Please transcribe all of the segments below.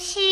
西。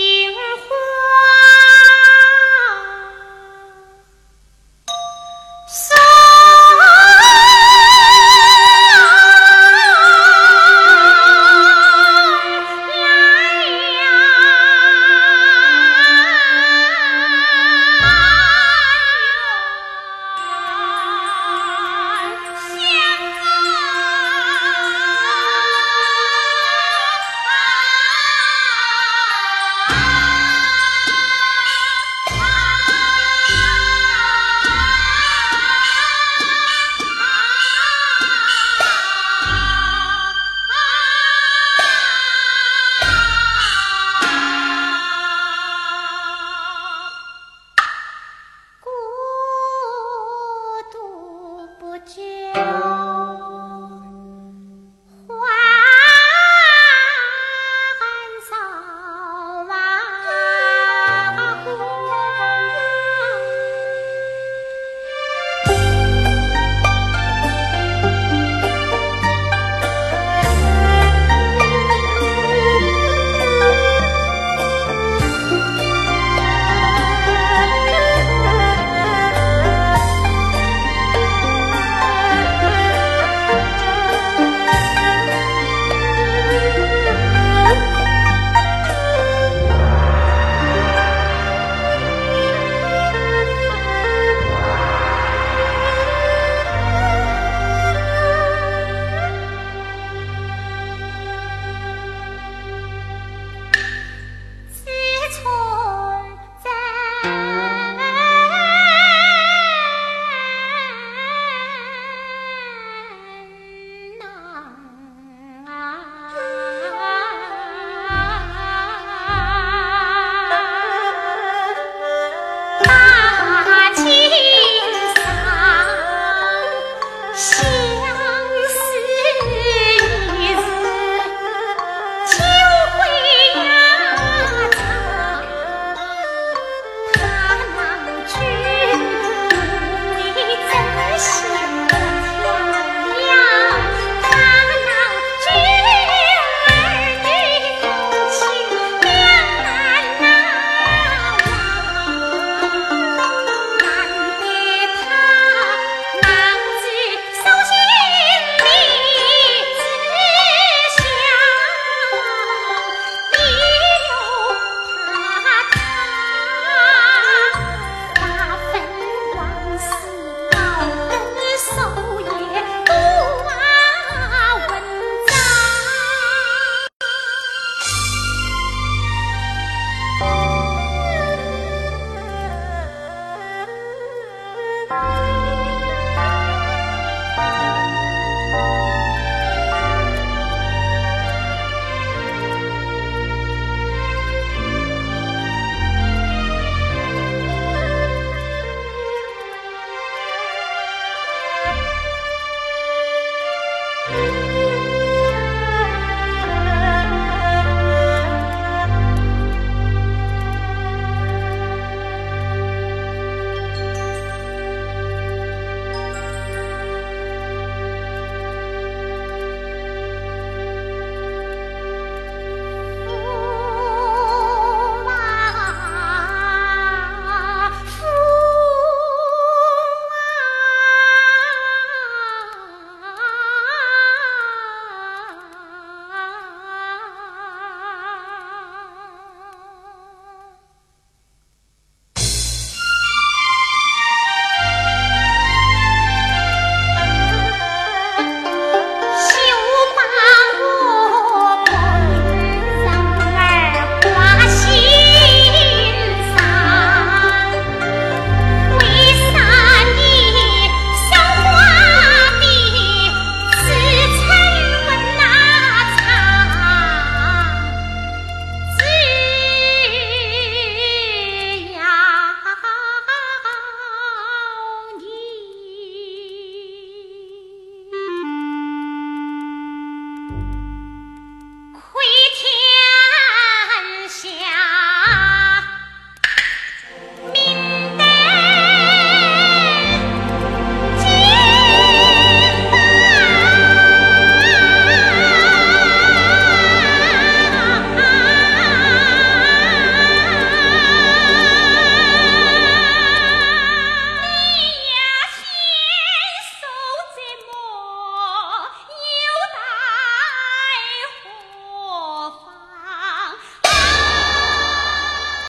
Bye.